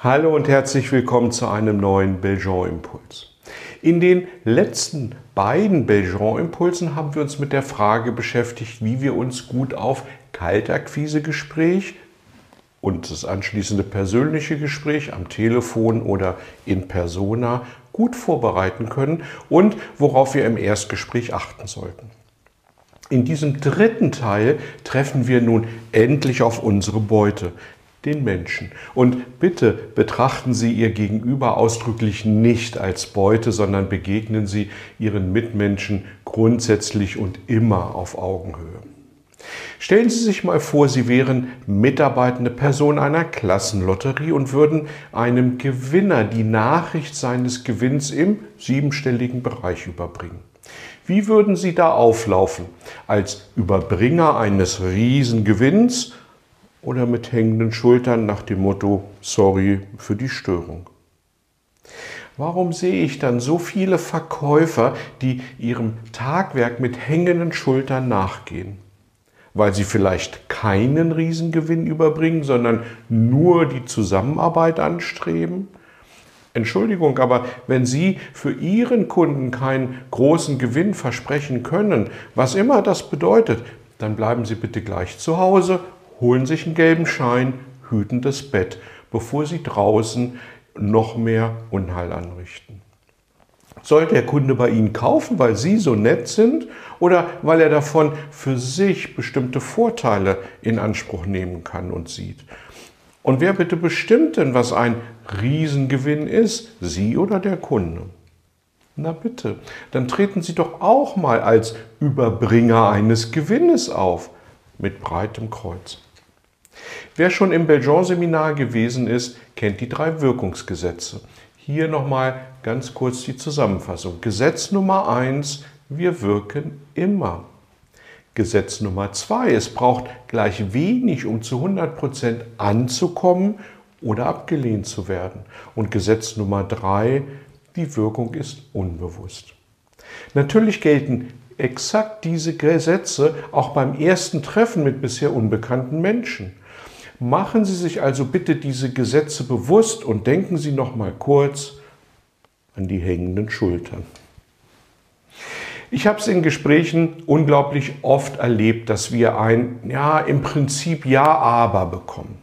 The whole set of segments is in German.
Hallo und herzlich willkommen zu einem neuen Belgian-Impuls. In den letzten beiden Belgian-Impulsen haben wir uns mit der Frage beschäftigt, wie wir uns gut auf Kaltakquise-Gespräch und das anschließende persönliche Gespräch am Telefon oder in persona gut vorbereiten können und worauf wir im Erstgespräch achten sollten. In diesem dritten Teil treffen wir nun endlich auf unsere Beute, den Menschen. Und bitte betrachten Sie Ihr Gegenüber ausdrücklich nicht als Beute, sondern begegnen Sie Ihren Mitmenschen grundsätzlich und immer auf Augenhöhe. Stellen Sie sich mal vor, Sie wären mitarbeitende Person einer Klassenlotterie und würden einem Gewinner die Nachricht seines Gewinns im siebenstelligen Bereich überbringen. Wie würden Sie da auflaufen? Als Überbringer eines Riesengewinns oder mit hängenden Schultern nach dem Motto Sorry für die Störung. Warum sehe ich dann so viele Verkäufer, die ihrem Tagwerk mit hängenden Schultern nachgehen? Weil sie vielleicht keinen Riesengewinn überbringen, sondern nur die Zusammenarbeit anstreben? Entschuldigung, aber wenn Sie für Ihren Kunden keinen großen Gewinn versprechen können, was immer das bedeutet, dann bleiben Sie bitte gleich zu Hause holen sich einen gelben Schein, hüten das Bett, bevor sie draußen noch mehr Unheil anrichten. Soll der Kunde bei Ihnen kaufen, weil Sie so nett sind oder weil er davon für sich bestimmte Vorteile in Anspruch nehmen kann und sieht? Und wer bitte bestimmt denn, was ein Riesengewinn ist? Sie oder der Kunde? Na bitte, dann treten Sie doch auch mal als Überbringer eines Gewinnes auf mit breitem Kreuz. Wer schon im Belgian-Seminar gewesen ist, kennt die drei Wirkungsgesetze. Hier nochmal ganz kurz die Zusammenfassung. Gesetz Nummer eins: wir wirken immer. Gesetz Nummer zwei: es braucht gleich wenig, um zu 100% anzukommen oder abgelehnt zu werden. Und Gesetz Nummer drei: die Wirkung ist unbewusst. Natürlich gelten exakt diese Gesetze auch beim ersten Treffen mit bisher unbekannten Menschen. Machen Sie sich also bitte diese Gesetze bewusst und denken Sie noch mal kurz an die hängenden Schultern. Ich habe es in Gesprächen unglaublich oft erlebt, dass wir ein ja im Prinzip ja aber bekommen.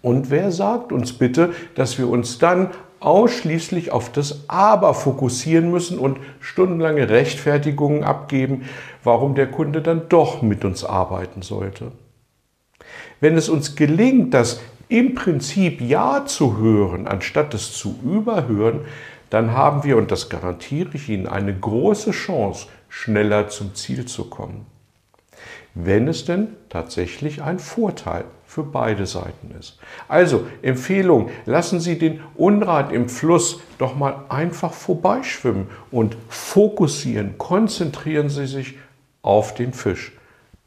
Und wer sagt uns bitte, dass wir uns dann ausschließlich auf das Aber fokussieren müssen und stundenlange Rechtfertigungen abgeben, warum der Kunde dann doch mit uns arbeiten sollte? Wenn es uns gelingt, das im Prinzip Ja zu hören, anstatt es zu überhören, dann haben wir, und das garantiere ich Ihnen, eine große Chance, schneller zum Ziel zu kommen. Wenn es denn tatsächlich ein Vorteil für beide Seiten ist. Also Empfehlung, lassen Sie den Unrat im Fluss doch mal einfach vorbeischwimmen und fokussieren, konzentrieren Sie sich auf den Fisch.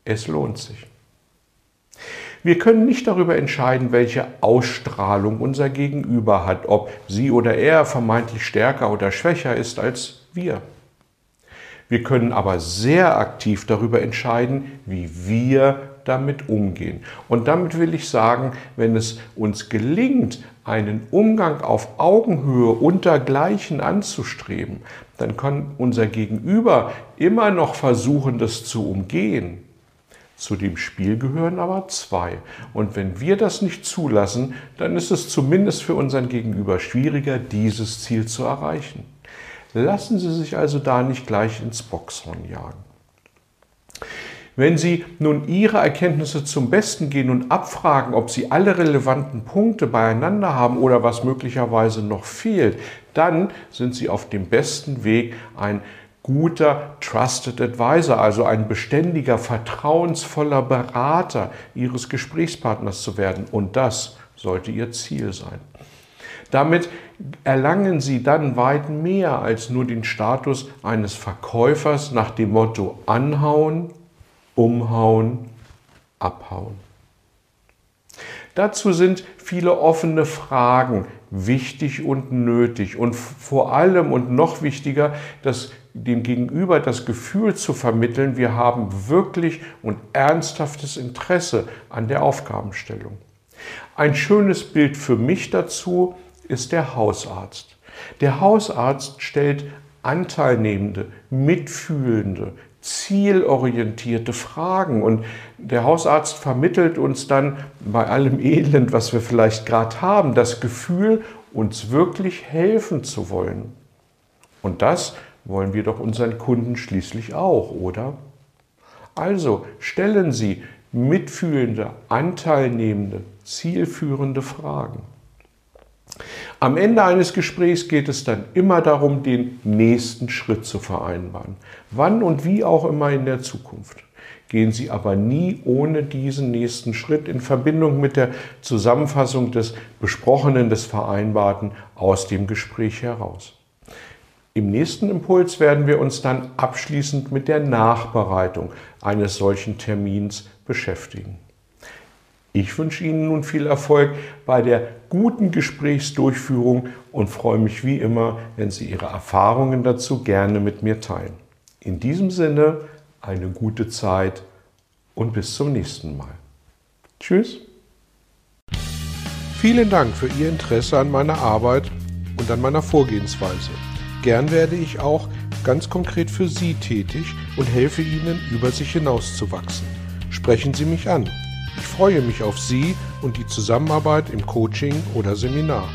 Es lohnt sich. Wir können nicht darüber entscheiden, welche Ausstrahlung unser Gegenüber hat, ob sie oder er vermeintlich stärker oder schwächer ist als wir. Wir können aber sehr aktiv darüber entscheiden, wie wir damit umgehen. Und damit will ich sagen, wenn es uns gelingt, einen Umgang auf Augenhöhe untergleichen anzustreben, dann kann unser Gegenüber immer noch versuchen, das zu umgehen. Zu dem Spiel gehören aber zwei. Und wenn wir das nicht zulassen, dann ist es zumindest für unseren Gegenüber schwieriger, dieses Ziel zu erreichen. Lassen Sie sich also da nicht gleich ins Boxhorn jagen. Wenn Sie nun Ihre Erkenntnisse zum Besten gehen und abfragen, ob Sie alle relevanten Punkte beieinander haben oder was möglicherweise noch fehlt, dann sind Sie auf dem besten Weg, ein guter Trusted Advisor, also ein beständiger, vertrauensvoller Berater Ihres Gesprächspartners zu werden. Und das sollte Ihr Ziel sein. Damit erlangen Sie dann weit mehr als nur den Status eines Verkäufers nach dem Motto anhauen, umhauen, abhauen. Dazu sind viele offene Fragen wichtig und nötig und vor allem und noch wichtiger, dass dem Gegenüber das Gefühl zu vermitteln, wir haben wirklich und ernsthaftes Interesse an der Aufgabenstellung. Ein schönes Bild für mich dazu ist der Hausarzt. Der Hausarzt stellt Anteilnehmende, Mitfühlende, zielorientierte Fragen. Und der Hausarzt vermittelt uns dann bei allem Elend, was wir vielleicht gerade haben, das Gefühl, uns wirklich helfen zu wollen. Und das wollen wir doch unseren Kunden schließlich auch, oder? Also stellen Sie mitfühlende, anteilnehmende, zielführende Fragen. Am Ende eines Gesprächs geht es dann immer darum, den nächsten Schritt zu vereinbaren. Wann und wie auch immer in der Zukunft. Gehen Sie aber nie ohne diesen nächsten Schritt in Verbindung mit der Zusammenfassung des Besprochenen, des Vereinbarten aus dem Gespräch heraus. Im nächsten Impuls werden wir uns dann abschließend mit der Nachbereitung eines solchen Termins beschäftigen. Ich wünsche Ihnen nun viel Erfolg bei der guten Gesprächsdurchführung und freue mich wie immer, wenn Sie Ihre Erfahrungen dazu gerne mit mir teilen. In diesem Sinne eine gute Zeit und bis zum nächsten Mal. Tschüss. Vielen Dank für Ihr Interesse an meiner Arbeit und an meiner Vorgehensweise. Gern werde ich auch ganz konkret für Sie tätig und helfe Ihnen, über sich hinauszuwachsen. Sprechen Sie mich an. Ich freue mich auf Sie und die Zusammenarbeit im Coaching oder Seminar.